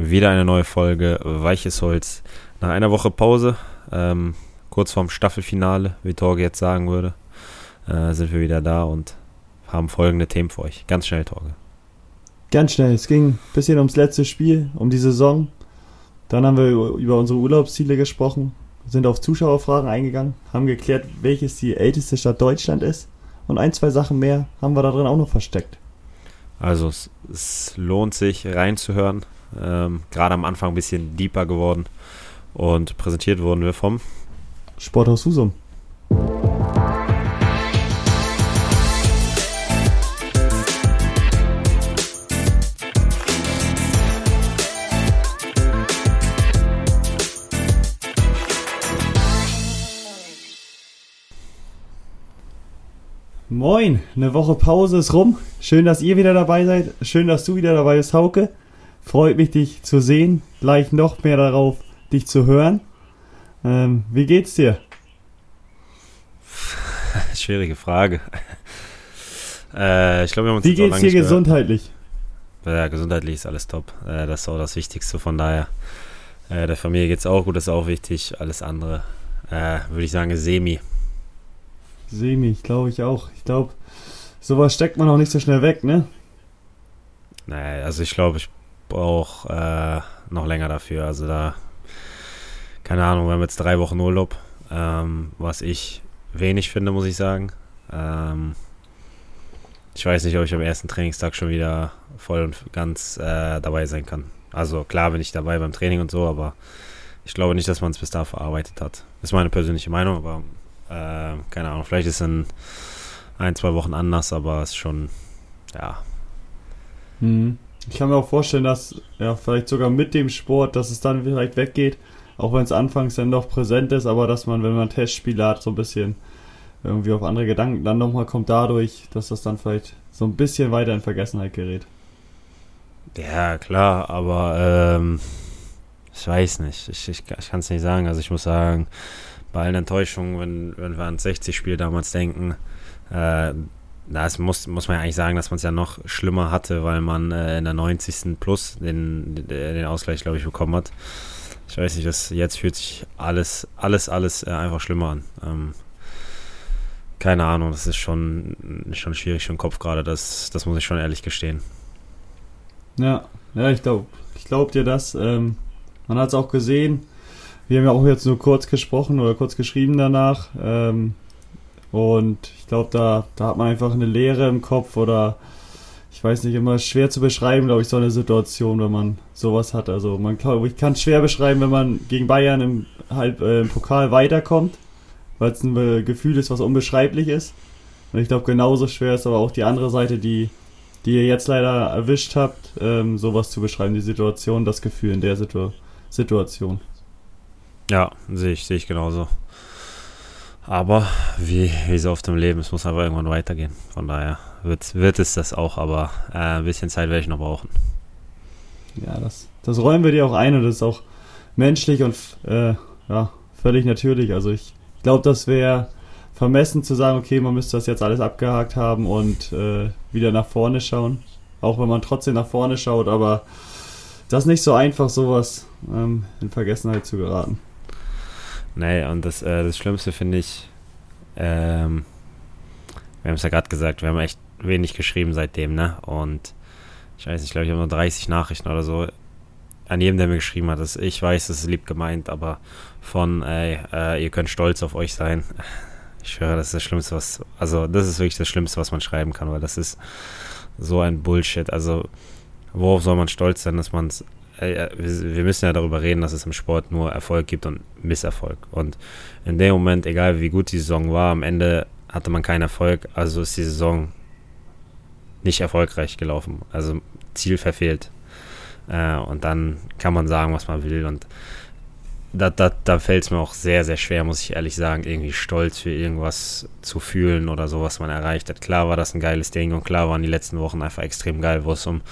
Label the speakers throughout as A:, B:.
A: Wieder eine neue Folge Weiches Holz. Nach einer Woche Pause, ähm, kurz vorm Staffelfinale, wie Torge jetzt sagen würde, äh, sind wir wieder da und haben folgende Themen für euch. Ganz schnell, Torge.
B: Ganz schnell. Es ging ein bisschen ums letzte Spiel, um die Saison. Dann haben wir über unsere Urlaubsziele gesprochen, sind auf Zuschauerfragen eingegangen, haben geklärt, welches die älteste Stadt Deutschland ist. Und ein, zwei Sachen mehr haben wir da drin auch noch versteckt.
A: Also es, es lohnt sich reinzuhören. Ähm, Gerade am Anfang ein bisschen deeper geworden. Und präsentiert wurden wir vom
B: Sporthaus Husum. Moin, eine Woche Pause ist rum. Schön, dass ihr wieder dabei seid. Schön, dass du wieder dabei bist, Hauke. Freut mich, dich zu sehen. Gleich noch mehr darauf, dich zu hören. Ähm, wie geht's dir?
A: Schwierige Frage. Äh, ich glaube, wir haben uns
B: Wie geht's dir gesundheitlich?
A: Ja, gesundheitlich ist alles top. Äh, das ist auch das Wichtigste. Von daher, äh, der Familie geht's auch gut, das ist auch wichtig. Alles andere, äh, würde ich sagen, semi.
B: Semi, glaube ich auch. Ich glaube, sowas steckt man auch nicht so schnell weg, ne?
A: Naja, also ich glaube, ich brauche äh, noch länger dafür. Also da, keine Ahnung, wir haben jetzt drei Wochen Urlaub, ähm, was ich wenig finde, muss ich sagen. Ähm, ich weiß nicht, ob ich am ersten Trainingstag schon wieder voll und ganz äh, dabei sein kann. Also klar bin ich dabei beim Training und so, aber ich glaube nicht, dass man es bis da verarbeitet hat. Ist meine persönliche Meinung, aber äh, keine Ahnung, vielleicht ist es in ein, zwei Wochen anders, aber es ist schon, ja.
B: Hm. Ich kann mir auch vorstellen, dass, ja, vielleicht sogar mit dem Sport, dass es dann vielleicht weggeht, auch wenn es anfangs dann doch präsent ist, aber dass man, wenn man Testspiele hat, so ein bisschen irgendwie auf andere Gedanken dann nochmal kommt dadurch, dass das dann vielleicht so ein bisschen weiter in Vergessenheit gerät.
A: Ja, klar, aber ähm, ich weiß nicht. Ich, ich, ich kann es nicht sagen. Also ich muss sagen, bei allen Enttäuschungen, wenn, wenn wir ans 60-Spiel damals denken, äh, das muss, muss man ja eigentlich sagen, dass man es ja noch schlimmer hatte, weil man äh, in der 90. plus den, den Ausgleich, glaube ich, bekommen hat. Ich weiß nicht, das, jetzt fühlt sich alles, alles, alles äh, einfach schlimmer an. Ähm, keine Ahnung, das ist schon, schon schwierig für den Kopf gerade, das, das muss ich schon ehrlich gestehen.
B: Ja, ja, ich glaube ich glaub dir das. Ähm, man hat es auch gesehen, wir haben ja auch jetzt nur kurz gesprochen oder kurz geschrieben danach. Ähm, und ich glaube, da, da hat man einfach eine Leere im Kopf oder ich weiß nicht, immer schwer zu beschreiben, glaube ich, so eine Situation, wenn man sowas hat. Also man glaube ich kann es schwer beschreiben, wenn man gegen Bayern im, halb, äh, im Pokal weiterkommt, weil es ein äh, Gefühl ist, was unbeschreiblich ist. Und ich glaube, genauso schwer ist aber auch die andere Seite, die, die ihr jetzt leider erwischt habt, ähm, sowas zu beschreiben, die Situation, das Gefühl in der Situ Situation.
A: Ja, sehe ich, sehe ich genauso. Aber wie, wie so oft im Leben, es muss aber irgendwann weitergehen. Von daher wird, wird es das auch, aber äh, ein bisschen Zeit werde ich noch brauchen.
B: Ja, das, das räumen wir dir auch ein und das ist auch menschlich und äh, ja, völlig natürlich. Also ich glaube, das wäre vermessen zu sagen, okay, man müsste das jetzt alles abgehakt haben und äh, wieder nach vorne schauen. Auch wenn man trotzdem nach vorne schaut, aber das ist nicht so einfach, sowas ähm, in Vergessenheit zu geraten.
A: Nee, und das, äh, das Schlimmste finde ich, ähm, wir haben es ja gerade gesagt, wir haben echt wenig geschrieben seitdem, ne? Und ich weiß nicht, ich glaube, ich habe nur 30 Nachrichten oder so an jedem, der mir geschrieben hat. Das, ich weiß, das ist lieb gemeint, aber von, ey, äh, ihr könnt stolz auf euch sein. Ich höre, das ist das Schlimmste, was, also das ist wirklich das Schlimmste, was man schreiben kann, weil das ist so ein Bullshit. Also, worauf soll man stolz sein, dass man es äh, wir müssen ja darüber reden, dass es im Sport nur Erfolg gibt und Misserfolg. Und in dem Moment, egal wie gut die Saison war, am Ende hatte man keinen Erfolg, also ist die Saison nicht erfolgreich gelaufen. Also Ziel verfehlt. Äh, und dann kann man sagen, was man will. Und da, da, da fällt es mir auch sehr, sehr schwer, muss ich ehrlich sagen, irgendwie stolz für irgendwas zu fühlen oder so, was man erreicht hat. Klar war das ein geiles Ding und klar waren die letzten Wochen einfach extrem geil, wo es um,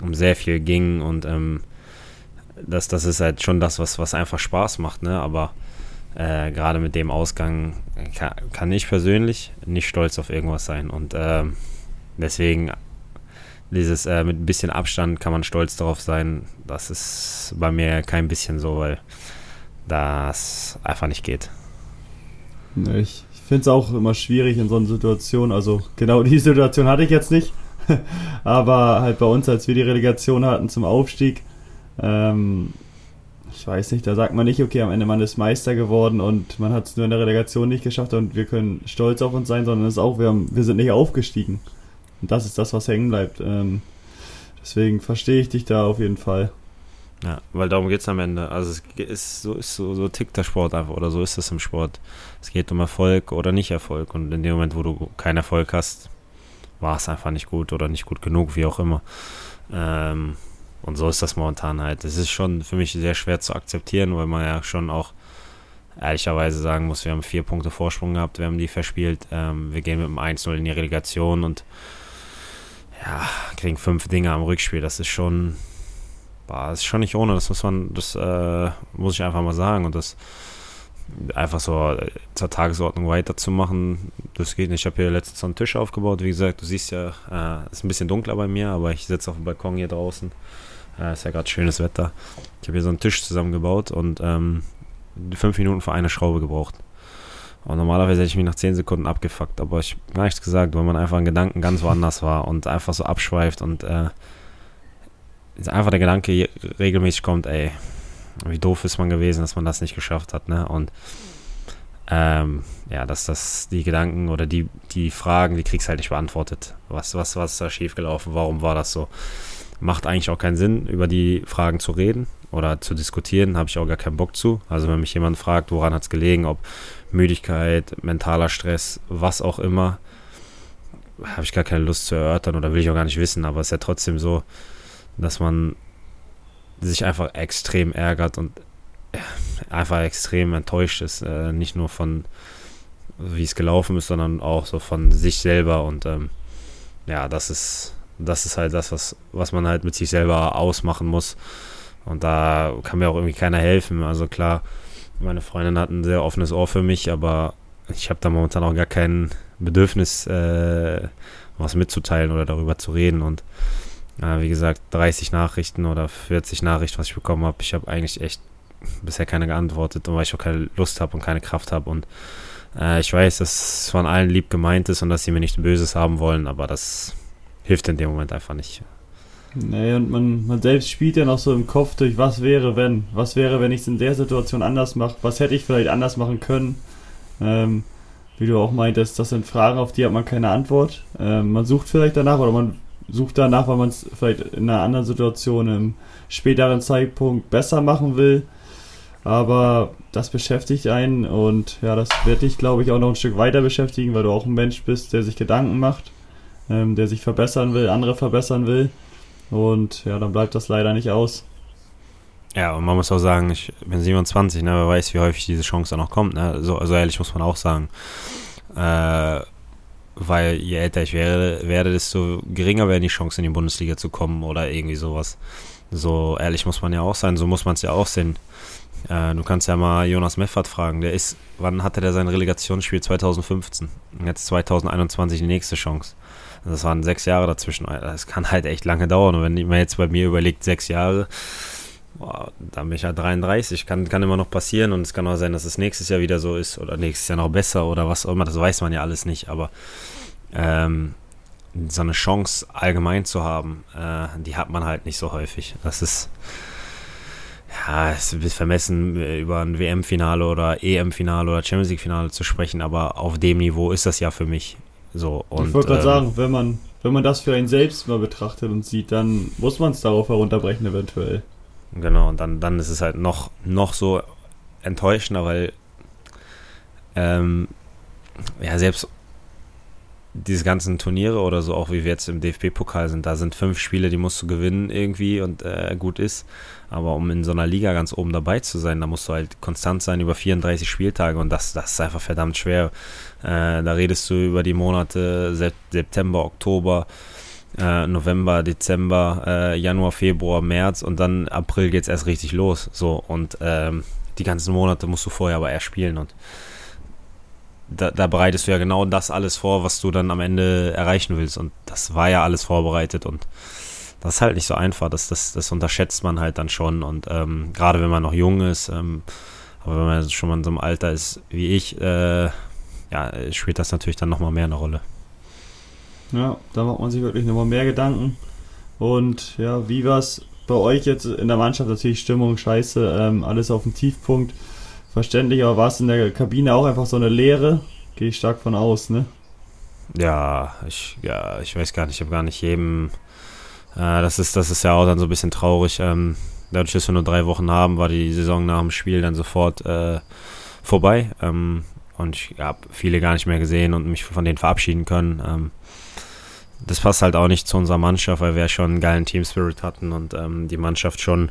A: um sehr viel ging und ähm, das, das ist halt schon das, was, was einfach Spaß macht, ne? Aber äh, gerade mit dem Ausgang kann, kann, ich persönlich nicht stolz auf irgendwas sein. Und äh, deswegen dieses äh, mit ein bisschen Abstand kann man stolz darauf sein. Das ist bei mir kein bisschen so, weil das einfach nicht geht.
B: Ich, ich finde es auch immer schwierig in so einer Situation. Also genau die Situation hatte ich jetzt nicht. Aber halt bei uns, als wir die Relegation hatten zum Aufstieg, ähm, ich weiß nicht, da sagt man nicht, okay, am Ende man ist Meister geworden und man hat es nur in der Relegation nicht geschafft und wir können stolz auf uns sein, sondern es ist auch, wir, haben, wir sind nicht aufgestiegen. Und das ist das, was hängen bleibt. Ähm, deswegen verstehe ich dich da auf jeden Fall.
A: Ja, weil darum geht es am Ende. Also es ist so, ist so, so tickt der Sport einfach oder so ist es im Sport. Es geht um Erfolg oder nicht Erfolg. Und in dem Moment, wo du keinen Erfolg hast, war es einfach nicht gut oder nicht gut genug, wie auch immer. Ähm, und so ist das momentan halt. Es ist schon für mich sehr schwer zu akzeptieren, weil man ja schon auch ehrlicherweise sagen muss, wir haben vier Punkte Vorsprung gehabt, wir haben die verspielt. Ähm, wir gehen mit dem 1-0 in die Relegation und ja, kriegen fünf Dinge am Rückspiel. Das ist schon boah, das ist schon nicht ohne, das muss man, das äh, muss ich einfach mal sagen. Und das einfach so zur Tagesordnung weiterzumachen, das geht nicht. Ich habe hier letztens so einen Tisch aufgebaut, wie gesagt, du siehst ja, äh, ist ein bisschen dunkler bei mir, aber ich sitze auf dem Balkon hier draußen. Äh, ist ja gerade schönes Wetter. Ich habe hier so einen Tisch zusammengebaut und ähm, fünf Minuten für eine Schraube gebraucht. Und normalerweise hätte ich mich nach zehn Sekunden abgefuckt, aber ich habe nichts gesagt, weil man einfach in Gedanken ganz woanders war und einfach so abschweift und äh, einfach der Gedanke regelmäßig kommt, ey, wie doof ist man gewesen, dass man das nicht geschafft hat, ne? Und ähm, ja, dass das die Gedanken oder die, die Fragen, die kriegst halt nicht beantwortet. Was, was, was ist da schiefgelaufen? Warum war das so? Macht eigentlich auch keinen Sinn, über die Fragen zu reden oder zu diskutieren, habe ich auch gar keinen Bock zu. Also wenn mich jemand fragt, woran hat es gelegen, ob Müdigkeit, mentaler Stress, was auch immer, habe ich gar keine Lust zu erörtern oder will ich auch gar nicht wissen, aber es ist ja trotzdem so, dass man sich einfach extrem ärgert und einfach extrem enttäuscht ist. Äh, nicht nur von, wie es gelaufen ist, sondern auch so von sich selber. Und ähm, ja, das ist, das ist halt das, was, was man halt mit sich selber ausmachen muss. Und da kann mir auch irgendwie keiner helfen. Also klar, meine Freundin hat ein sehr offenes Ohr für mich, aber ich habe da momentan auch gar kein Bedürfnis, äh, was mitzuteilen oder darüber zu reden. Und äh, wie gesagt, 30 Nachrichten oder 40 Nachrichten, was ich bekommen habe. Ich habe eigentlich echt bisher keine geantwortet, weil ich auch keine Lust habe und keine Kraft habe. Und äh, ich weiß, dass es von allen lieb gemeint ist und dass sie mir nichts Böses haben wollen, aber das hilft in dem Moment einfach nicht.
B: Nee, und man, man selbst spielt ja noch so im Kopf durch, was wäre, wenn? Was wäre, wenn ich es in der Situation anders mache? Was hätte ich vielleicht anders machen können? Ähm, wie du auch meintest, das sind Fragen, auf die hat man keine Antwort. Ähm, man sucht vielleicht danach oder man sucht danach, weil man es vielleicht in einer anderen Situation im späteren Zeitpunkt besser machen will. Aber das beschäftigt einen und ja, das wird dich, glaube ich, auch noch ein Stück weiter beschäftigen, weil du auch ein Mensch bist, der sich Gedanken macht, ähm, der sich verbessern will, andere verbessern will. Und ja, dann bleibt das leider nicht aus.
A: Ja, und man muss auch sagen, ich bin 27, ne, wer weiß, wie häufig diese Chance dann noch kommt. Ne? So, also ehrlich muss man auch sagen. Äh, weil je älter ich werde, werde, desto geringer werden die Chancen, in die Bundesliga zu kommen oder irgendwie sowas. So ehrlich muss man ja auch sein, so muss man es ja auch sehen. Äh, du kannst ja mal Jonas Meffert fragen, der ist, wann hatte der sein Relegationsspiel? 2015. Und jetzt 2021 die nächste Chance. Das waren sechs Jahre dazwischen. Das kann halt echt lange dauern. Und wenn man jetzt bei mir überlegt, sechs Jahre, boah, dann bin ich ja 33. Kann, kann immer noch passieren und es kann auch sein, dass es nächstes Jahr wieder so ist oder nächstes Jahr noch besser oder was auch immer. Das weiß man ja alles nicht. Aber ähm, so eine Chance allgemein zu haben, äh, die hat man halt nicht so häufig. Das ist ja, es wird vermessen, über ein WM-Finale oder EM-Finale oder Champions League-Finale zu sprechen, aber auf dem Niveau ist das ja für mich so. Und,
B: ich wollte gerade ähm, sagen, wenn man, wenn man das für einen selbst mal betrachtet und sieht, dann muss man es darauf herunterbrechen, eventuell.
A: Genau, und dann, dann ist es halt noch, noch so enttäuschender, weil ähm, ja, selbst diese ganzen Turniere oder so, auch wie wir jetzt im DFB-Pokal sind, da sind fünf Spiele, die musst du gewinnen irgendwie und äh, gut ist. Aber um in so einer Liga ganz oben dabei zu sein, da musst du halt konstant sein über 34 Spieltage und das, das ist einfach verdammt schwer. Äh, da redest du über die Monate September, Oktober, äh, November, Dezember, äh, Januar, Februar, März und dann April geht es erst richtig los. So und ähm, die ganzen Monate musst du vorher aber erst spielen und da, da, bereitest du ja genau das alles vor, was du dann am Ende erreichen willst. Und das war ja alles vorbereitet und das ist halt nicht so einfach. Das, das, das unterschätzt man halt dann schon. Und ähm, gerade wenn man noch jung ist, ähm, aber wenn man schon mal in so einem Alter ist wie ich, äh, ja, spielt das natürlich dann nochmal mehr eine Rolle.
B: Ja, da macht man sich wirklich nochmal mehr Gedanken. Und ja, wie war es bei euch jetzt in der Mannschaft? Natürlich Stimmung, scheiße, ähm, alles auf dem Tiefpunkt. Verständlich, aber war es in der Kabine auch einfach so eine Leere? Gehe ich stark von aus, ne?
A: Ja, ich, ja, ich weiß gar nicht, ich habe gar nicht jedem. Äh, das, ist, das ist ja auch dann so ein bisschen traurig. Ähm, dadurch, dass wir nur drei Wochen haben, war die Saison nach dem Spiel dann sofort äh, vorbei. Ähm, und ich habe viele gar nicht mehr gesehen und mich von denen verabschieden können. Ähm, das passt halt auch nicht zu unserer Mannschaft, weil wir schon einen geilen Team Spirit hatten und ähm, die Mannschaft schon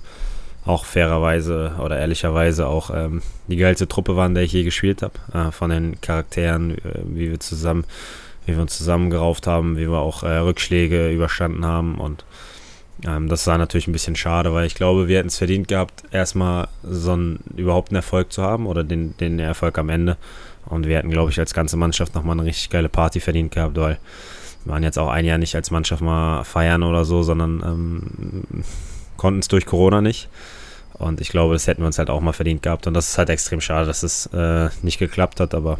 A: auch fairerweise oder ehrlicherweise auch ähm, die geilste Truppe waren, der ich je gespielt habe. Äh, von den Charakteren, äh, wie wir zusammen, wie wir uns zusammengerauft haben, wie wir auch äh, Rückschläge überstanden haben und ähm, das war natürlich ein bisschen schade, weil ich glaube, wir hätten es verdient gehabt, erstmal so einen überhaupt einen Erfolg zu haben oder den, den Erfolg am Ende. Und wir hätten, glaube ich, als ganze Mannschaft nochmal eine richtig geile Party verdient gehabt, weil wir waren jetzt auch ein Jahr nicht als Mannschaft mal feiern oder so, sondern ähm, konnten es durch Corona nicht. Und ich glaube, das hätten wir uns halt auch mal verdient gehabt. Und das ist halt extrem schade, dass es äh, nicht geklappt hat, aber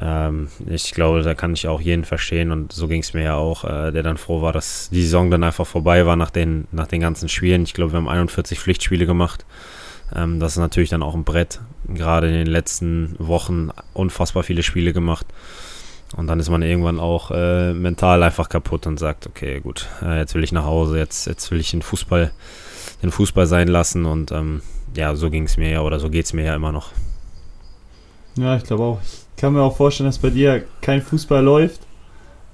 A: ähm, ich glaube, da kann ich auch jeden verstehen. Und so ging es mir ja auch, äh, der dann froh war, dass die Saison dann einfach vorbei war nach den, nach den ganzen Spielen. Ich glaube, wir haben 41 Pflichtspiele gemacht. Ähm, das ist natürlich dann auch ein Brett. Gerade in den letzten Wochen unfassbar viele Spiele gemacht. Und dann ist man irgendwann auch äh, mental einfach kaputt und sagt, okay, gut, äh, jetzt will ich nach Hause, jetzt, jetzt will ich den Fußball, den Fußball sein lassen. Und ähm, ja, so ging es mir ja oder so geht es mir ja immer noch.
B: Ja, ich glaube auch. Ich kann mir auch vorstellen, dass bei dir kein Fußball läuft,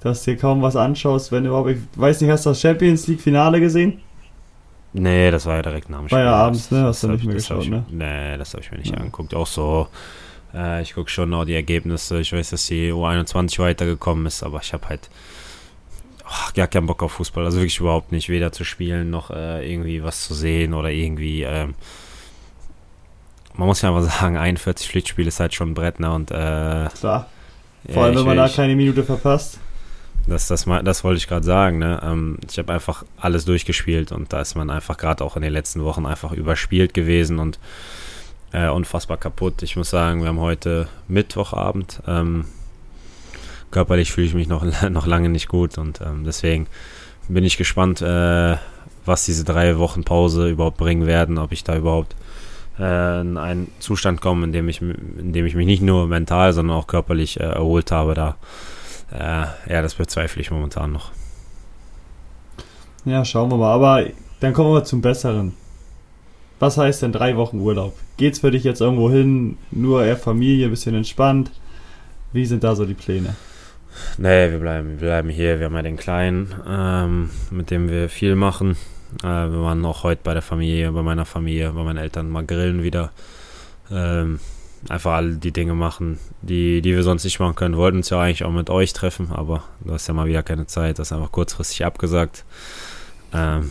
B: dass dir kaum was anschaust, wenn überhaupt. Ich weiß nicht, hast du das Champions League Finale gesehen?
A: Nee, das war ja direkt nach dem
B: Spiel. War ja abends, ne? Hast du nicht mehr geschaut,
A: ich,
B: ne?
A: Nee, das habe ich mir nicht ja. angeguckt. Auch so äh, ich gucke schon noch die Ergebnisse. Ich weiß, dass die U21 weitergekommen ist, aber ich habe halt ach, gar keinen Bock auf Fußball. Also wirklich überhaupt nicht. Weder zu spielen noch äh, irgendwie was zu sehen oder irgendwie. Ähm, man muss ja einfach sagen, 41 Pflichtspiel ist halt schon ein Brett, ne? Und, äh,
B: Klar. Vor allem, ja, wenn man da keine Minute verpasst.
A: Das, das, das wollte ich gerade sagen. Ne? Ähm, ich habe einfach alles durchgespielt und da ist man einfach gerade auch in den letzten Wochen einfach überspielt gewesen und äh, unfassbar kaputt. Ich muss sagen, wir haben heute Mittwochabend. Ähm, körperlich fühle ich mich noch, noch lange nicht gut und ähm, deswegen bin ich gespannt, äh, was diese drei Wochen Pause überhaupt bringen werden, ob ich da überhaupt äh, in einen Zustand komme, in dem ich, in dem ich mich nicht nur mental, sondern auch körperlich äh, erholt habe. Da, äh, ja, das bezweifle ich momentan noch.
B: Ja, schauen wir mal. Aber dann kommen wir zum Besseren. Was heißt denn drei Wochen Urlaub? Geht's für dich jetzt irgendwo hin? Nur eher Familie, bisschen entspannt? Wie sind da so die Pläne?
A: Nee, wir bleiben, wir bleiben hier. Wir haben ja den Kleinen, ähm, mit dem wir viel machen. Äh, wir waren auch heute bei der Familie, bei meiner Familie, bei meinen Eltern mal grillen wieder. Ähm, einfach all die Dinge machen, die, die wir sonst nicht machen können. Wir wollten uns ja eigentlich auch mit euch treffen, aber du hast ja mal wieder keine Zeit. Das ist einfach kurzfristig abgesagt. Ähm,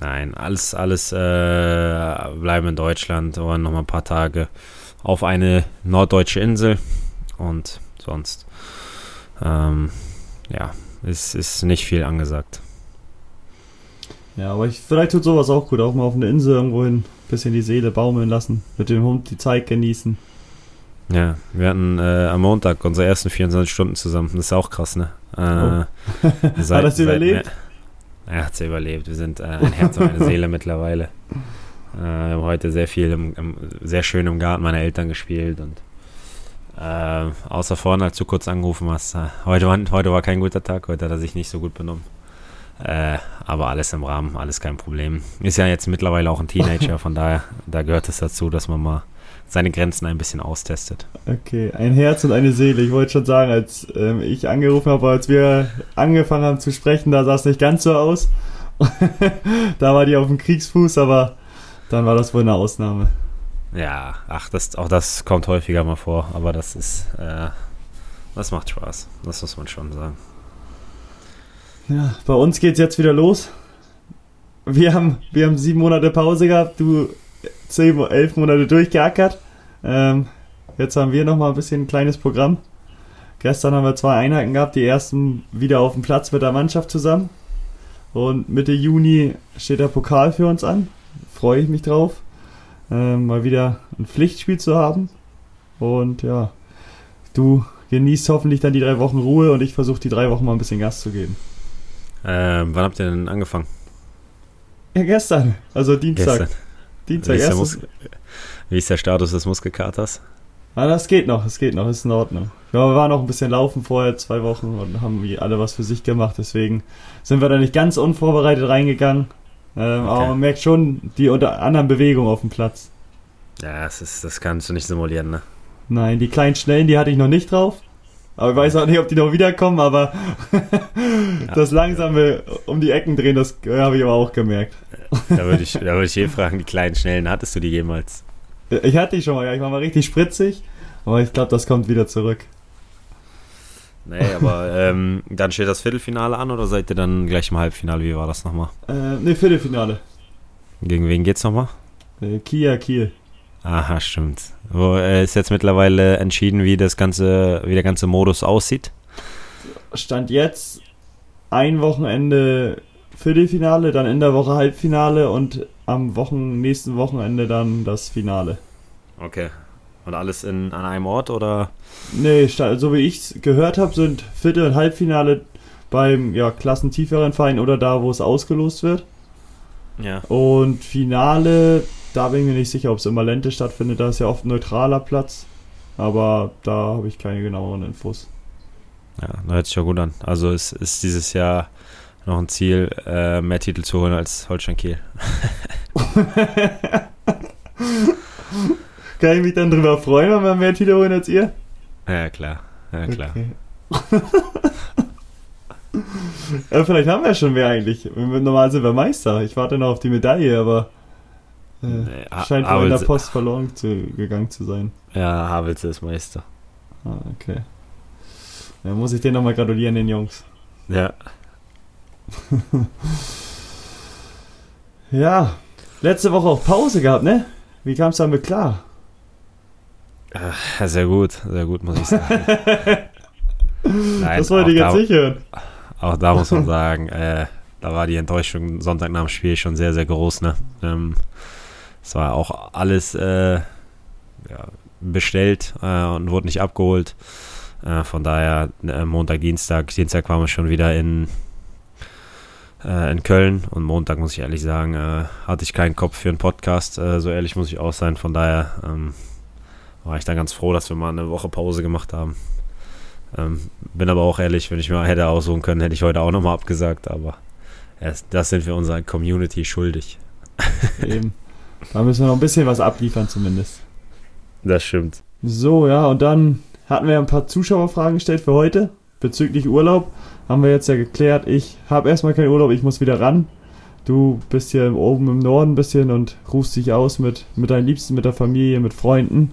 A: Nein, alles, alles äh, bleiben in Deutschland oder noch mal ein paar Tage auf eine norddeutsche Insel und sonst ähm, ja, ist, ist nicht viel angesagt.
B: Ja, aber ich, vielleicht tut sowas auch gut, auch mal auf eine Insel irgendwo hin, bisschen die Seele baumeln lassen, mit dem Hund die Zeit genießen.
A: Ja, wir hatten äh, am Montag unsere ersten 24 Stunden zusammen. Das ist auch krass, ne? Äh, oh.
B: seit, Hat das überlebt?
A: Seit, er hat es überlebt. Wir sind äh, ein Herz und eine Seele mittlerweile. Äh, wir haben heute sehr viel, im, im, sehr schön im Garten meiner Eltern gespielt und äh, außer vorne, als du kurz angerufen hast, äh, heute, war, heute war kein guter Tag, heute hat er sich nicht so gut benommen. Äh, aber alles im Rahmen, alles kein Problem. Ist ja jetzt mittlerweile auch ein Teenager, von daher, da gehört es dazu, dass man mal seine Grenzen ein bisschen austestet.
B: Okay, ein Herz und eine Seele. Ich wollte schon sagen, als ähm, ich angerufen habe, als wir angefangen haben zu sprechen, da sah es nicht ganz so aus. da war die auf dem Kriegsfuß, aber dann war das wohl eine Ausnahme.
A: Ja, ach, das, auch das kommt häufiger mal vor, aber das ist, äh, das macht Spaß. Das muss man schon sagen.
B: Ja, bei uns geht es jetzt wieder los. Wir haben, wir haben sieben Monate Pause gehabt. Du zehn, elf Monate durchgeackert. Ähm, Jetzt haben wir nochmal ein bisschen ein kleines Programm. Gestern haben wir zwei Einheiten gehabt, die ersten wieder auf dem Platz mit der Mannschaft zusammen. Und Mitte Juni steht der Pokal für uns an. Freue ich mich drauf, äh, mal wieder ein Pflichtspiel zu haben. Und ja, du genießt hoffentlich dann die drei Wochen Ruhe und ich versuche die drei Wochen mal ein bisschen Gas zu geben.
A: Ähm, wann habt ihr denn angefangen?
B: Ja, gestern. Also Dienstag.
A: Gestern.
B: Dienstag,
A: Wie ist, Wie ist der Status des Muskelkaters?
B: Ah, das geht noch, es geht noch, ist in Ordnung. Ja, wir waren noch ein bisschen laufen vorher, zwei Wochen, und haben wie alle was für sich gemacht, deswegen sind wir da nicht ganz unvorbereitet reingegangen. Ähm, Aber
A: Okay.
B: man merkt schon die unter anderen Bewegungen auf dem Platz.
A: Ja, das, ist, das kannst du nicht simulieren, ne?
B: Nein, die kleinen Schnellen, die hatte ich noch nicht drauf. Aber ich weiß auch nicht, ob die noch wiederkommen, aber das langsame um die Ecken drehen, das äh, habe ich aber auch gemerkt.
A: Da würde ich, da würde ich eh fragen, die kleinen Schnellen, hattest du die jemals?
B: Ich hatte die schon mal, ja, ich war mal richtig spritzig, aber ich glaube, das kommt wieder zurück.
A: Nee, aber ähm, dann steht das Viertelfinale an oder seid ihr dann gleich im Halbfinale? Wie war das nochmal?
B: Äh, ne, Viertelfinale.
A: Gegen wen geht's nochmal?
B: Äh, Kia Kiel.
A: Aha, stimmt. Wo, äh, ist jetzt mittlerweile entschieden, wie das ganze, wie der ganze Modus aussieht?
B: Stand jetzt ein Wochenende Viertelfinale, dann in der Woche Halbfinale und am Wochen, nächsten Wochenende dann das Finale.
A: Okay. Und alles in, an einem Ort oder?
B: Nee, so wie ich es gehört habe, sind Viertel- und Halbfinale beim ja, klassentieferen Verein oder da, wo es ausgelost wird.
A: Ja.
B: Und Finale, da bin ich mir nicht sicher, ob es in Malente stattfindet. Da ist ja oft ein neutraler Platz. Aber da habe ich keine genaueren Infos.
A: Ja, hört sich ja gut an. Also es ist dieses Jahr noch ein Ziel, äh, mehr Titel zu holen als Holstein Kiel.
B: Kann ich mich dann drüber freuen, wenn wir mehr Titel holen als ihr?
A: Ja, klar. Ja, klar.
B: Okay. ja, vielleicht haben wir schon mehr eigentlich. Normal sind wir Meister. Ich warte noch auf die Medaille, aber äh,
A: Nee,
B: scheint wohl in der Post verloren zu, gegangen zu sein.
A: Ja, Havels ist Meister.
B: Ah, okay. Dann muss ich denen nochmal gratulieren, den Jungs.
A: Ja.
B: Ja, letzte Woche auch Pause gehabt, ne? Wie kam es damit klar?
A: Ja, sehr gut, sehr gut, muss ich sagen. Nein,
B: das wollte ich jetzt
A: da,
B: nicht hören.
A: Auch da muss man sagen, äh, da war die Enttäuschung Sonntag nach dem Spiel schon sehr, sehr groß. Ne? Ähm, es war auch alles äh, ja, bestellt äh, und wurde nicht abgeholt. Äh, von daher äh, Montag, Dienstag, Dienstag waren wir schon wieder in, äh, in Köln und Montag, muss ich ehrlich sagen, äh, hatte ich keinen Kopf für einen Podcast. Äh, so ehrlich muss ich auch sein. Von daher ähm, war ich dann ganz froh, dass wir mal eine Woche Pause gemacht haben. Ähm, bin aber auch ehrlich, wenn ich mir hätte aussuchen können, hätte ich heute auch nochmal abgesagt, aber erst, das sind wir unserer Community schuldig.
B: Eben. Da müssen wir noch ein bisschen was abliefern zumindest.
A: Das stimmt.
B: So, ja, und dann hatten wir ein paar Zuschauerfragen gestellt für heute. Bezüglich Urlaub haben wir jetzt ja geklärt. Ich habe erstmal keinen Urlaub, ich muss wieder ran. Du bist hier oben im Norden ein bisschen und rufst dich aus mit, mit deinen Liebsten, mit der Familie, mit Freunden.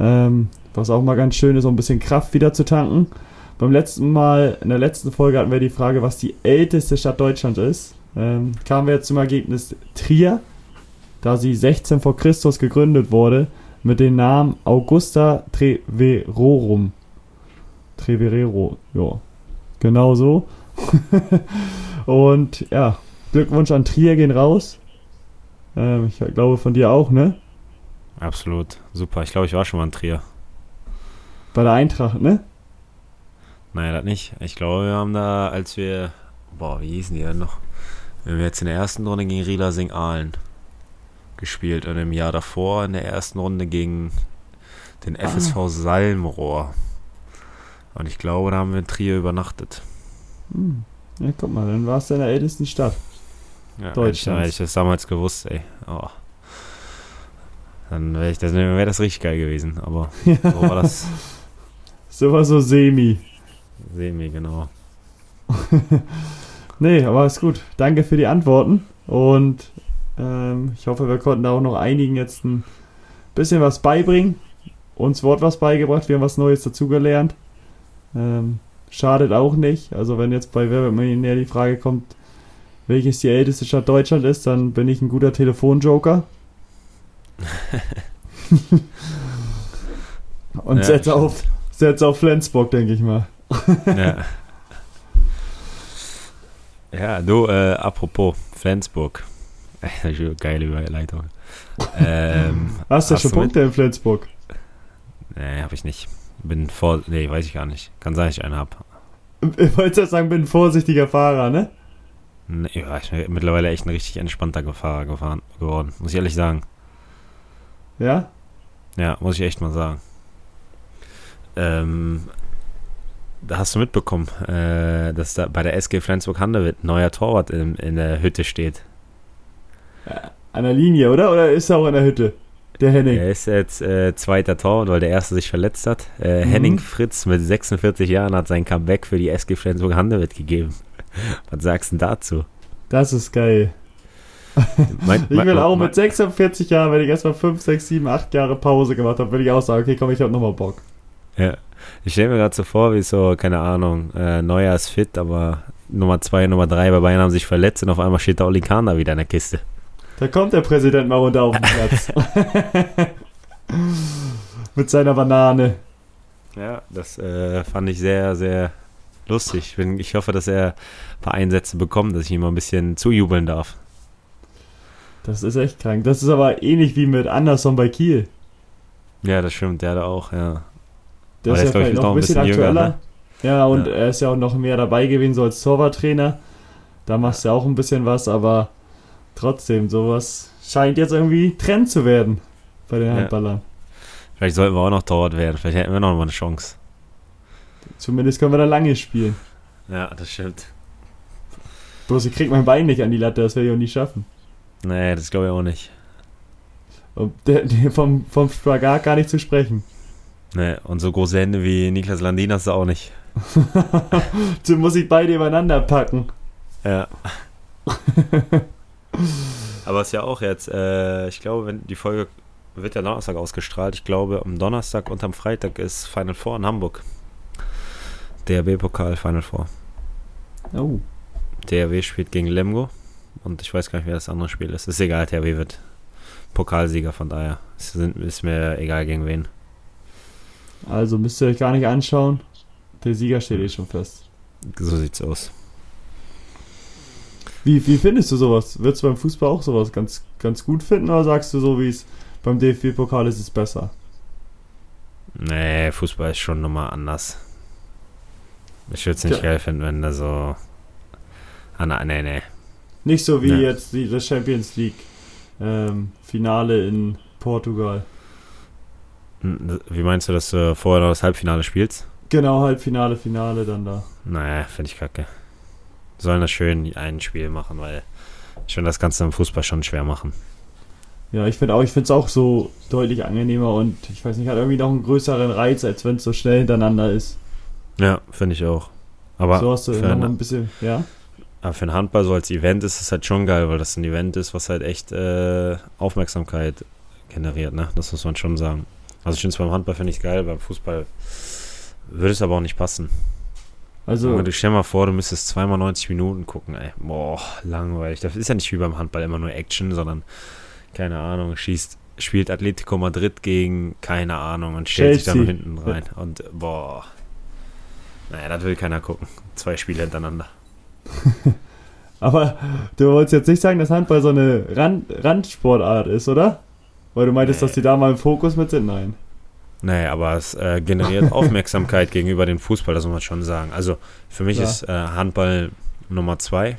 B: Ähm, was auch mal ganz schön ist, um ein bisschen Kraft wieder zu tanken. Beim letzten Mal, in der letzten Folge hatten wir die Frage, was die älteste Stadt Deutschlands ist. Ähm, kamen wir jetzt zum Ergebnis Trier, da sie 16 vor Christus gegründet wurde, mit dem Namen Augusta Treverorum. Treverero, ja. Genau so. Und ja, Glückwunsch an Trier gehen raus. Ähm, ich glaube von dir auch, ne?
A: Absolut. Super. Ich glaube, ich war schon mal in Trier.
B: Bei der Eintracht, ne?
A: Naja, das nicht. Ich glaube, wir haben da, als wir, boah, wie hießen die denn noch? Wir haben jetzt in der ersten Runde gegen Rila Sing Aalen gespielt und im Jahr davor in der ersten Runde gegen den
B: Ah.
A: FSV Salmrohr. Und ich glaube, da haben wir in Trier übernachtet.
B: Hm. Ja, guck mal, dann warst du in der ältesten Stadt.
A: Ja,
B: Deutschlands.
A: Hätte ich, das damals gewusst, ey. Oh. Dann wäre das, wär das richtig geil gewesen. Aber so war das
B: So war so semi.
A: semi, genau.
B: Nee, aber ist gut. Danke für die Antworten. Und ähm, ich hoffe, wir konnten da auch noch einigen jetzt ein bisschen was beibringen. Uns Wort was beigebracht, wir haben was Neues dazugelernt. Ähm, schadet auch nicht. Also wenn jetzt bei Wer wird Millionär die Frage kommt, welches die älteste Stadt Deutschland ist, dann bin ich ein guter Telefonjoker. Und
A: Ja,
B: setz
A: stimmt.
B: auf, setz auf Flensburg, denke ich mal.
A: Ja. Ja, du, äh, apropos Flensburg. Geile Überleitung. Ähm,
B: Hast du
A: Hast
B: schon
A: du mit-
B: Punkte in Flensburg?
A: nee, hab ich nicht. Bin vor. Nee, weiß ich gar nicht. Kann sein, dass ich einen hab.
B: Ich wollte ja sagen, bin ein vorsichtiger Fahrer, ne?
A: Nee, ja, ich bin mittlerweile echt ein richtig entspannter Fahrer gefahren, geworden. Muss ich ehrlich sagen.
B: Ja?
A: Ja, muss ich echt mal sagen. Ähm, da hast du mitbekommen, äh, dass da bei der SG Flensburg-Handewitt ein neuer Torwart in, in der Hütte steht.
B: An der Linie, oder? Oder ist er auch in der Hütte? Der Henning.
A: Er ist jetzt äh, zweiter Torwart, weil der erste sich verletzt hat. Äh,
B: Mhm.
A: Henning Fritz mit 46 Jahren hat sein Comeback für die SG Flensburg-Handewitt gegeben. Was sagst du dazu?
B: Das ist geil.
A: Mein,
B: Ich will auch
A: mein-
B: mit 46 Jahren, wenn ich erstmal 5, 6, 7, 8 Jahre Pause gemacht habe, würde ich auch sagen, okay, komm, ich hab nochmal Bock.
A: Ja. Ich stelle mir gerade so vor, wie so, keine Ahnung, äh, Neuer ist fit, aber Nummer 2, Nummer 3 bei Bayern haben sich verletzt und auf einmal steht der Oli Kahn da wieder in der Kiste.
B: Da kommt der Präsident mal runter auf den Platz. Mit seiner Banane.
A: Ja, das äh, fand ich sehr, sehr lustig. Ich, bin, ich hoffe, dass er ein paar Einsätze bekommt, dass ich ihm mal ein bisschen zujubeln darf.
B: Das ist echt krank. Das ist aber ähnlich wie mit Anderson bei Kiel.
A: Ja, das stimmt, der da auch, ja.
B: Der
A: Aber
B: ist ja vielleicht noch ein bisschen,
A: bisschen jünger,
B: aktueller.
A: ne?
B: Ja, und
A: Ja.
B: er ist ja auch noch mehr dabei gewesen, so als Torwarttrainer. Da machst du ja auch ein bisschen was, aber trotzdem, sowas scheint jetzt irgendwie Trend zu werden bei den
A: Ja.
B: Handballern.
A: Vielleicht sollten wir auch noch Torwart werden. Vielleicht hätten wir noch mal eine Chance.
B: Zumindest können wir da lange spielen.
A: Ja, das stimmt.
B: Bloß ich krieg mein Bein nicht an die Latte, das werde ich auch nie schaffen.
A: Nee, das glaube ich auch nicht.
B: Und der, der vom, vom Spagat gar nicht zu sprechen.
A: Nee, und so große Hände wie Niklas Landin hast du auch nicht.
B: So muss ich beide übereinander packen.
A: Ja. Aber es ist ja auch jetzt, äh, ich glaube, wenn die Folge wird ja Donnerstag ausgestrahlt. Ich glaube, am Donnerstag und am Freitag ist Final Four in Hamburg. DRB-Pokal Final Four.
B: Oh.
A: DRW spielt gegen Lemgo und ich weiß gar nicht, wer das andere Spiel ist. Ist egal, DRW wird Pokalsieger, von daher ist, sind- ist mir egal gegen wen.
B: Also müsst ihr euch gar nicht anschauen. Der Sieger steht eh schon fest.
A: So sieht's aus.
B: Wie, wie findest du sowas? Würdest du beim Fußball auch sowas ganz, ganz gut finden oder sagst du so, wie es beim DFB-Pokal ist, ist es besser?
A: Nee, Fußball ist schon nochmal anders. Ich würde es nicht
B: Ja.
A: geil finden, wenn da so. Ah, nein, nee, nee.
B: Nicht so wie
A: Ja.
B: jetzt die, das Champions League ähm, Finale in Portugal.
A: Hm, Wie meinst du, dass du vorher noch das Halbfinale spielst?
B: Genau, Halbfinale, Finale dann da.
A: Naja, finde ich kacke. Sollen das schön ein Spiel machen, weil ich finde das Ganze im Fußball schon schwer machen.
B: Ja, ich finde auch, ich finde es auch so deutlich angenehmer und ich weiß nicht, hat irgendwie noch einen größeren Reiz, als wenn es so schnell hintereinander ist.
A: Ja, finde ich auch. Aber,
B: so hast du
A: für ein,
B: ein bisschen, ja.
A: aber für einen Handball so als Event ist es halt schon geil, weil das ein Event ist, was halt echt äh, Aufmerksamkeit generiert, ne? Das muss man schon sagen. Also ich finde es beim Handball finde ich geil, beim Fußball würde es aber auch nicht passen.
B: Also,
A: du stell mal vor, du müsstest zweimal 90 Minuten gucken, ey. Boah, langweilig. Das ist ja nicht wie beim Handball immer nur Action, sondern, keine Ahnung, schießt, spielt Atletico Madrid gegen, keine Ahnung, und stellt sich da nur
B: Chelsea.
A: hinten rein. Und, boah. Naja, das will keiner gucken. Zwei Spiele hintereinander.
B: aber du wolltest jetzt nicht sagen, dass Handball so eine Rand, Randsportart ist, oder? Weil du meintest, dass die da mal im Fokus mit sind? Nein.
A: Nee, aber es äh, generiert Aufmerksamkeit gegenüber dem Fußball, das muss man schon sagen. Also für mich
B: Ja.
A: ist äh, Handball Nummer zwei.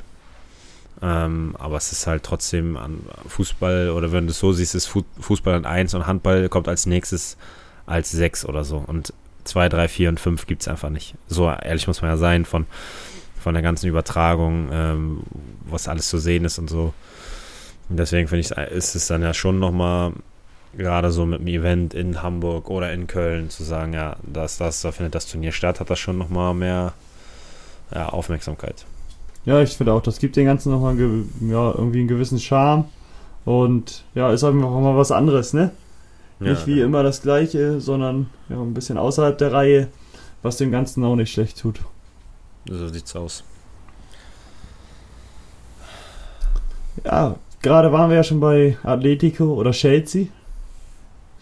A: Ähm, aber es ist halt trotzdem an Fußball, oder wenn du es so siehst, ist Fu Fußball an eins und Handball kommt als nächstes als sechs oder so. Und zwei, drei, vier und fünf gibt es einfach nicht. So ehrlich muss man ja sein von, von der ganzen Übertragung, ähm, was alles zu sehen ist und so. Und deswegen finde ich, ist es dann ja schon nochmal gerade so mit dem Event in Hamburg oder in Köln zu sagen, ja, das, das, da findet das Turnier statt, hat das schon nochmal mehr ja, Aufmerksamkeit.
B: Ja, ich finde auch, das gibt den Ganzen nochmal ja, irgendwie einen gewissen Charme. Und ja, ist einfach mal was anderes, ne? Nicht wie immer das Gleiche, sondern ja, ein bisschen außerhalb der Reihe, was dem Ganzen auch nicht schlecht tut.
A: So sieht's aus.
B: Ja, gerade waren wir ja schon bei Atletico oder Chelsea.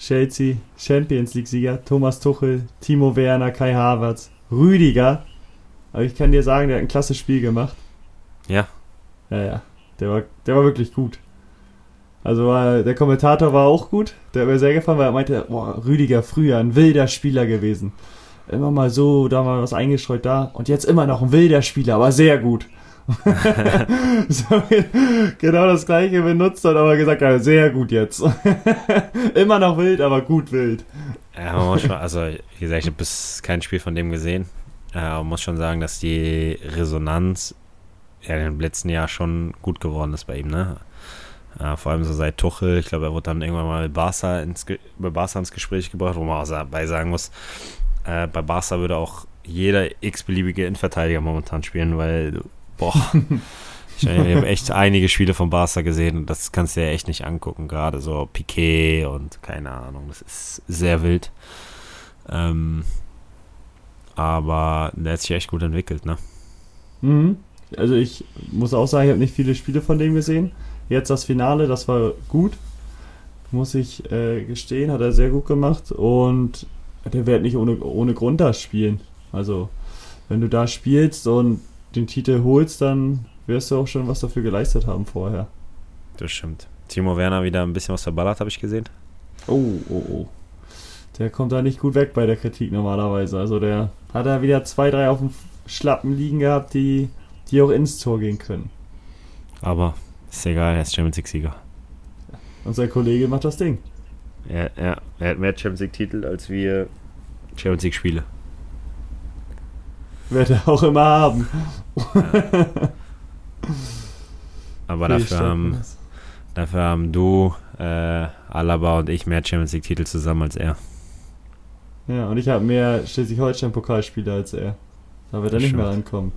B: Chelsea, Champions League-Sieger, Thomas Tuchel, Timo Werner, Kai Havertz, Rüdiger. Aber ich kann dir sagen, der hat ein klasse Spiel gemacht.
A: Ja.
B: Ja, ja. Der war, der war wirklich gut. Also der Kommentator war auch gut. Der hat mir sehr gefallen, weil er meinte, boah, Rüdiger früher ein wilder Spieler gewesen. Immer mal so, da mal was eingestreut da. Und jetzt immer noch ein wilder Spieler, aber sehr gut. so, genau das gleiche benutzt und aber gesagt, ja, sehr gut jetzt. immer noch wild, aber gut wild.
A: Ja, man muss schon, also wie gesagt, ich habe bis kein Spiel von dem gesehen. Ja, man muss schon sagen, dass die Resonanz ja, im letzten Jahr schon gut geworden ist bei ihm, ne? Ja, vor allem so seit Tuchel, ich glaube, er wurde dann irgendwann mal Barca ins, bei Barca ins Gespräch gebracht, wo man auch dabei sagen muss, äh, bei Barca würde auch jeder x-beliebige Innenverteidiger momentan spielen, weil, boah, ich, ich habe echt einige Spiele von Barca gesehen und das kannst du ja echt nicht angucken, gerade so Piquet und keine Ahnung, das ist sehr wild. Ähm, aber der hat sich echt gut entwickelt, ne?
B: Mhm. Also ich muss auch sagen, ich habe nicht viele Spiele von dem gesehen. Jetzt das Finale, das war gut. Muss ich äh, gestehen, hat er sehr gut gemacht. Und der wird nicht ohne, ohne Grund da spielen. Also, wenn du da spielst und den Titel holst, dann wirst du auch schon was dafür geleistet haben vorher.
A: Das stimmt. Timo Werner wieder ein bisschen was verballert, habe ich gesehen.
B: Oh, oh, oh. Der kommt da nicht gut weg bei der Kritik normalerweise. Also der hat da wieder zwei, drei auf dem Schlappen liegen gehabt, die, die auch ins Tor gehen können.
A: Aber ist egal, er ist Champions League-Sieger.
B: Und sein Kollege macht das Ding.
A: Ja, ja, er hat mehr Champions League-Titel als wir Champions League-Spiele.
B: Wird er auch immer haben.
A: Ja. Aber dafür haben, dafür haben du, äh, Alaba und ich mehr Champions League-Titel zusammen als er.
B: Ja, und ich habe mehr Schleswig-Holstein-Pokalspiele als er. Da wird er nicht mehr rankommen.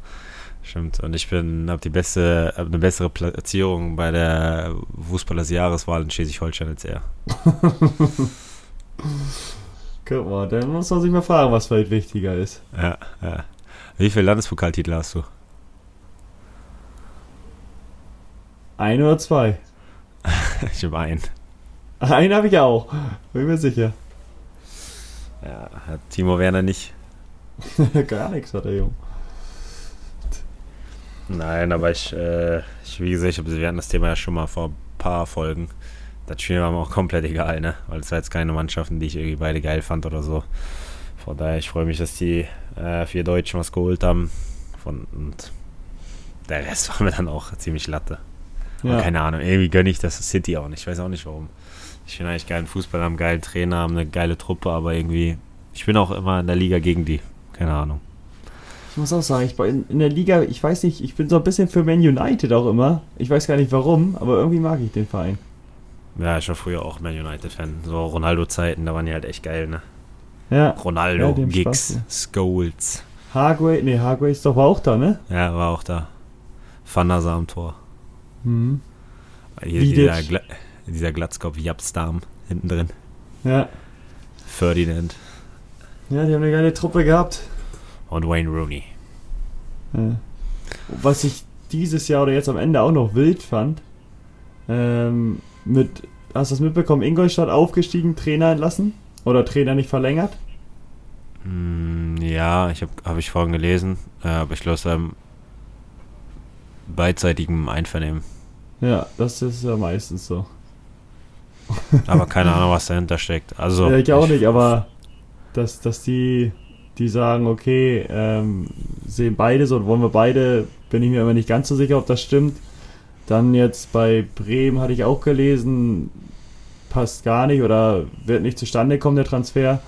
A: Stimmt. Und ich bin, habe die beste, hab eine bessere Platzierung bei der Fußballer des Jahreswahl in Schleswig-Holstein als er.
B: Guck mal, dann muss man sich mal fragen, was vielleicht wichtiger ist.
A: Ja, ja. Wie viele Landespokaltitel hast du?
B: Ein oder zwei?
A: ich habe einen.
B: Einen habe ich auch. Bin mir sicher.
A: Ja, hat Timo Werner nicht.
B: Gar nichts hat der Junge.
A: Nein, aber ich, äh, ich wie gesagt, ich hab, wir hatten das Thema ja schon mal vor ein paar Folgen. Das Spiel war mir auch komplett egal, ne? Weil es war jetzt keine Mannschaften, die ich irgendwie beide geil fand oder so. Von daher, ich freue mich, dass die äh, vier Deutschen was geholt haben. Von, und der Rest war mir dann auch ziemlich Latte. Ja. keine Ahnung, irgendwie gönne ich das City auch nicht. Ich weiß auch nicht warum. Ich bin eigentlich geilen Fußball, haben einen geilen Trainer, haben eine geile Truppe, aber irgendwie, ich bin auch immer in der Liga gegen die. Keine Ahnung.
B: Ich muss auch sagen, ich bin in der Liga, ich weiß nicht, ich bin so ein bisschen für Man United auch immer. Ich weiß gar nicht warum, aber irgendwie mag ich den Verein.
A: Ja, ich war früher auch Man United-Fan. So Ronaldo-Zeiten, da waren die halt echt geil, ne?
B: Ja.
A: Ronaldo, ja, Giggs, ja. Scholes.
B: Hargway, ne, Hargway ist doch war auch da, ne?
A: Ja, war auch da. Van am Tor.
B: Mhm.
A: Hier dieser, Gla dieser Glatzkopf Japsdarm hinten drin.
B: Ja.
A: Ferdinand.
B: Ja, die haben eine geile Truppe gehabt.
A: Und Wayne Rooney.
B: Ja. Was ich dieses Jahr oder jetzt am Ende auch noch wild fand, ähm, mit, hast du das mitbekommen, Ingolstadt aufgestiegen, Trainer entlassen? Oder Trainer nicht verlängert?
A: Mm, ja, ich habe hab ich vorhin gelesen, äh, aber ich glaube, es beidseitigen Einvernehmen.
B: Ja, das ist ja meistens so.
A: aber keine Ahnung, was dahinter steckt. Also,
B: ja, ich auch ich, nicht, aber dass, dass die, die sagen, okay, ähm, sehen beide so und wollen wir beide, bin ich mir immer nicht ganz so sicher, ob das stimmt. Dann jetzt bei Bremen hatte ich auch gelesen, passt gar nicht oder wird nicht zustande kommen, der Transfer.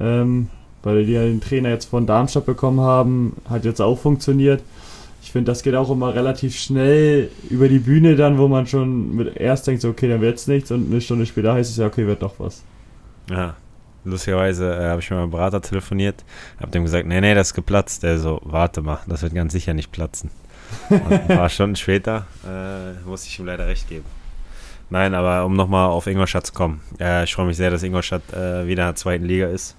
B: Ähm, weil die ja den Trainer jetzt von Darmstadt bekommen haben, hat jetzt auch funktioniert. Ich finde, das geht auch immer relativ schnell über die Bühne dann, wo man schon mit erst denkt, so, okay, dann wird's nichts und eine Stunde später heißt es ja, okay, wird doch was.
A: Ja, lustigerweise äh, habe ich mit meinem Berater telefoniert, habe dem gesagt, nee, nee, das ist geplatzt. Der so, warte mal, das wird ganz sicher nicht platzen. Und ein paar Stunden später äh, musste ich ihm leider recht geben. Nein, aber um nochmal auf Ingolstadt zu kommen. Äh, ich freue mich sehr, dass Ingolstadt äh, wieder in der zweiten Liga ist.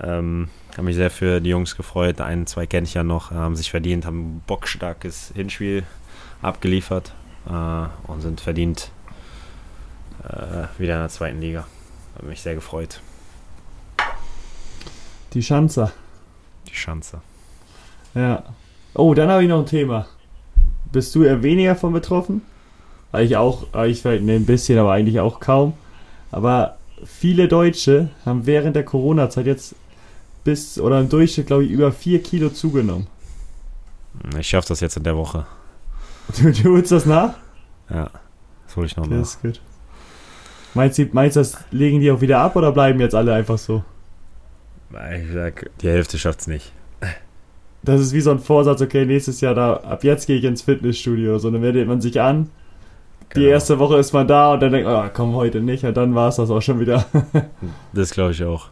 A: Ähm, habe mich sehr für die Jungs gefreut. Einen, zwei kenne ich ja noch, haben sich verdient, haben ein bockstarkes Hinspiel abgeliefert äh, und sind verdient äh, wieder in der zweiten Liga. Hat mich sehr gefreut.
B: Die Schanzer.
A: Die Schanze.
B: Ja. Oh, dann habe ich noch ein Thema. Bist du eher weniger von betroffen? Eigentlich auch, ich vielleicht ne, ein bisschen, aber eigentlich auch kaum. Aber viele Deutsche haben während der Corona-Zeit jetzt bis oder im Durchschnitt, glaube ich, über 4 Kilo zugenommen.
A: Ich schaffe das jetzt in der Woche.
B: Du, du holst das nach?
A: Ja, das hole ich noch
B: Okay,
A: nach.
B: ist gut. Meinst du, meinst du, das legen die auch wieder ab oder bleiben jetzt alle einfach so?
A: Ich sag, die Hälfte schafft's nicht.
B: Das ist wie so ein Vorsatz, okay, nächstes Jahr da, ab jetzt gehe ich ins Fitnessstudio. So, dann meldet man sich an. Die
A: Genau.
B: erste Woche ist man da und dann denkt man, oh, komm, heute nicht. Und dann war es das auch schon wieder.
A: Das glaube ich auch.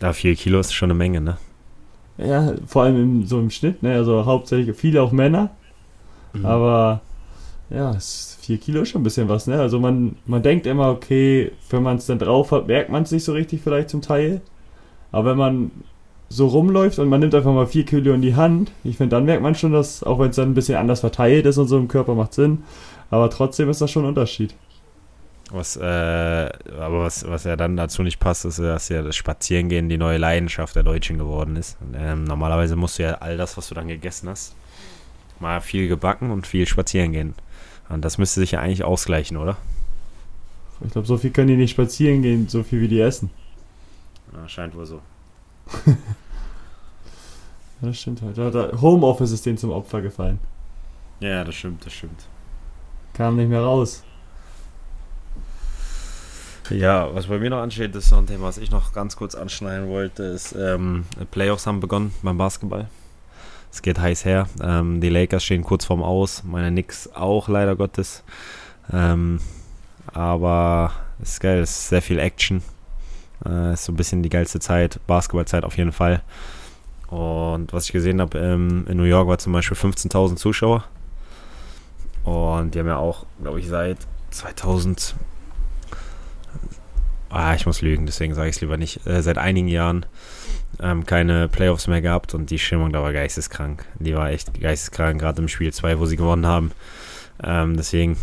A: Ja, vier Kilo ist schon eine Menge, ne?
B: ja, vor allem im, so im Schnitt, ne? Also hauptsächlich viele auch Männer.
A: Mhm.
B: Aber ja, vier Kilo ist schon ein bisschen was, ne? Also man, man denkt immer, okay, wenn man es dann drauf hat, merkt man es nicht so richtig vielleicht zum Teil. Aber wenn man so rumläuft und man nimmt einfach mal vier Kilo in die Hand, ich finde, dann merkt man schon, dass, auch wenn es dann ein bisschen anders verteilt ist und so im Körper, macht Sinn. Aber trotzdem ist das schon ein Unterschied.
A: Was, äh, aber was, was ja dann dazu nicht passt, ist, dass ja das Spazierengehen die neue Leidenschaft der Deutschen geworden ist. Und, ähm, normalerweise musst du ja all das, was du dann gegessen hast, mal viel gebacken und viel spazieren gehen. Und das müsste sich ja eigentlich ausgleichen, oder?
B: Ich glaube, so viel können die nicht spazieren gehen, so viel wie die essen.
A: Ja, scheint wohl so.
B: Ja, das stimmt halt. Homeoffice ist denen zum Opfer gefallen.
A: Ja, das stimmt, das stimmt.
B: Kam nicht mehr raus.
A: Ja, was bei mir noch ansteht, ist so ein Thema, was ich noch ganz kurz anschneiden wollte, ist, ähm, Playoffs haben begonnen beim Basketball. Es geht heiß her. Ähm, die Lakers stehen kurz vorm Aus, meine Knicks auch leider Gottes. Ähm, aber es ist geil, es ist sehr viel Action. Äh, ist so ein bisschen die geilste Zeit, Basketballzeit auf jeden Fall. Und was ich gesehen habe, ähm, in New York war zum Beispiel 15.000 Zuschauer. Und die haben ja auch, glaube ich, seit 2000 Ah, ich muss lügen, deswegen sage ich es lieber nicht. Äh, seit einigen Jahren ähm, keine Playoffs mehr gehabt und die Stimmung da war geisteskrank. Die war echt geisteskrank, gerade im Spiel 2, wo sie gewonnen haben. Ähm, deswegen,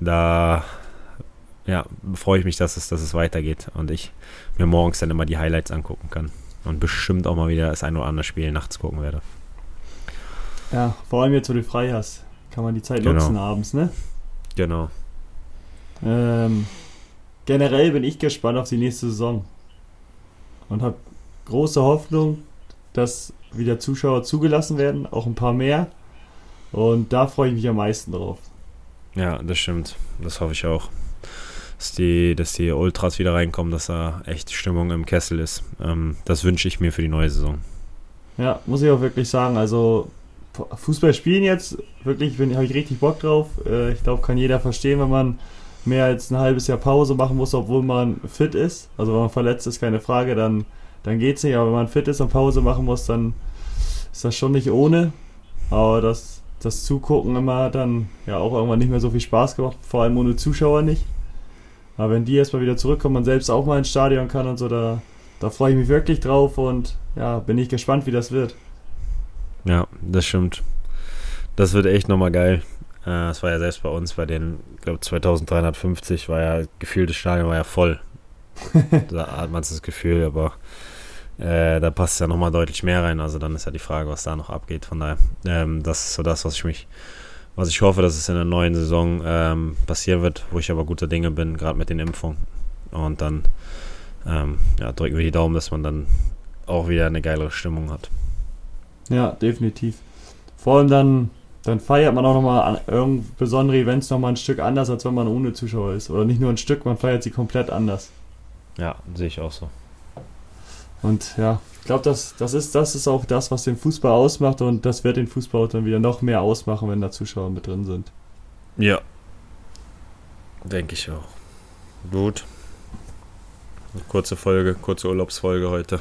A: da ja, freue ich mich, dass es, dass es weitergeht und ich mir morgens dann immer die Highlights angucken kann. Und bestimmt auch mal wieder das ein oder andere Spiel nachts gucken werde.
B: Ja, vor allem jetzt, wo du frei hast, kann man die Zeit
A: Genau.
B: nutzen abends, ne?
A: Genau.
B: Ähm, generell bin ich gespannt auf die nächste Saison und habe große Hoffnung, dass wieder Zuschauer zugelassen werden, auch ein paar mehr. Und da freue ich mich am meisten drauf.
A: Ja, das stimmt. Das hoffe ich auch. Dass die, dass die Ultras wieder reinkommen, dass da echt Stimmung im Kessel ist. Ähm, das wünsche ich mir für die neue Saison.
B: Ja, muss ich auch wirklich sagen. Also Fußball spielen jetzt, wirklich, habe ich richtig Bock drauf. Äh, ich glaube, kann jeder verstehen, wenn man mehr als ein halbes Jahr Pause machen muss, obwohl man fit ist. Also wenn man verletzt ist, keine Frage, dann, dann geht's nicht. Aber wenn man fit ist und Pause machen muss, dann ist das schon nicht ohne. Aber das, das Zugucken immer hat dann ja auch irgendwann nicht mehr so viel Spaß gemacht, vor allem ohne Zuschauer nicht. Aber wenn die erstmal wieder zurückkommen und selbst auch mal ins Stadion kann und so, da, da freue ich mich wirklich drauf und ja, bin ich gespannt, wie das wird.
A: Ja, das stimmt. Das wird echt nochmal geil. Äh, Es war ja selbst bei uns, bei den, ich glaube 2350 war ja, gefühlt das Stadion war ja voll. da hat man das Gefühl, aber äh, da passt ja nochmal deutlich mehr rein. Also dann ist ja die Frage, was da noch abgeht. Von daher, ähm, das ist so das, was ich mich, was ich hoffe, dass es in der neuen Saison ähm, passieren wird, wo ich aber guter Dinge bin, gerade mit den Impfungen. Und dann ähm, ja, drücken wir die Daumen, dass man dann auch wieder eine geilere Stimmung hat.
B: Ja, definitiv. Vor allem dann, dann feiert man auch nochmal irgend besondere Events nochmal ein Stück anders, als wenn man ohne Zuschauer ist. Oder nicht nur ein Stück, man feiert sie komplett anders.
A: Ja, sehe ich auch so.
B: Und ja, ich glaube, das, das, ist, das ist auch das, was den Fußball ausmacht und das wird den Fußball dann wieder noch mehr ausmachen, wenn da Zuschauer mit drin sind.
A: Ja. Denke ich auch. Gut. Eine kurze Folge, kurze Urlaubsfolge heute.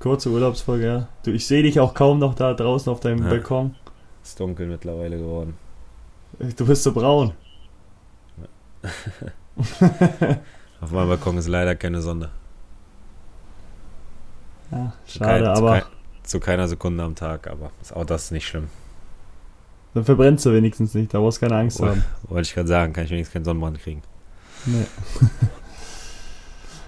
B: Kurze Urlaubsfolge, ja. Du, ich sehe dich auch kaum noch da draußen auf deinem
A: Ja.
B: Balkon.
A: Ist dunkel mittlerweile geworden.
B: Du bist so braun.
A: Auf meinem Balkon ist leider keine Sonne.
B: Ja,
A: Zu
B: schade,
A: kein- zu
B: aber
A: kein- Zu keiner Sekunde am Tag, aber ist auch das ist nicht schlimm.
B: dann verbrennst du wenigstens nicht, da brauchst du keine Angst
A: Oh.
B: haben.
A: Wollte ich gerade sagen, kann ich wenigstens keinen Sonnenbrand kriegen.
B: Nee.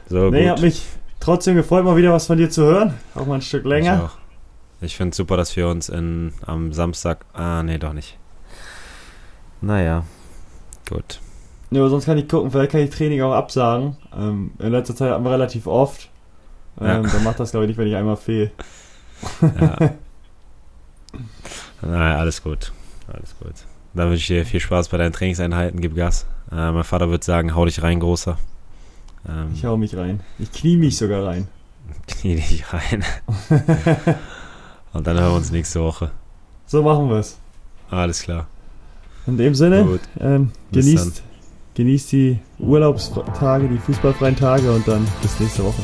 A: So
B: nee,
A: gut.
B: hat mich trotzdem gefreut, mal wieder was von dir zu hören. Auch mal ein Stück
A: Ich
B: länger.
A: auch. Ich finde es super, dass wir uns in, am Samstag. Ah, nee, doch nicht. Naja, gut.
B: Ja, aber sonst kann ich gucken, vielleicht kann ich Training auch absagen. Ähm, in letzter Zeit hatten wir relativ oft. Ähm,
A: Ja.
B: Dann macht das, glaube ich, nicht, wenn ich einmal fehl.
A: Ja. naja, alles gut. Alles gut. Dann wünsche ich dir viel Spaß bei deinen Trainingseinheiten. Gib Gas. Äh, mein Vater wird sagen, hau dich rein, Großer. Ähm,
B: Ich hau mich rein. Ich knie mich sogar rein.
A: knie dich rein. Und dann hören wir uns nächste Woche.
B: So machen wir es.
A: Alles klar.
B: In dem Sinne,
A: Gut.
B: ähm, genießt, genießt die Urlaubstage, die fußballfreien Tage und dann bis nächste Woche.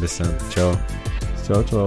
A: Bis dann. Ciao.
B: Ciao, ciao.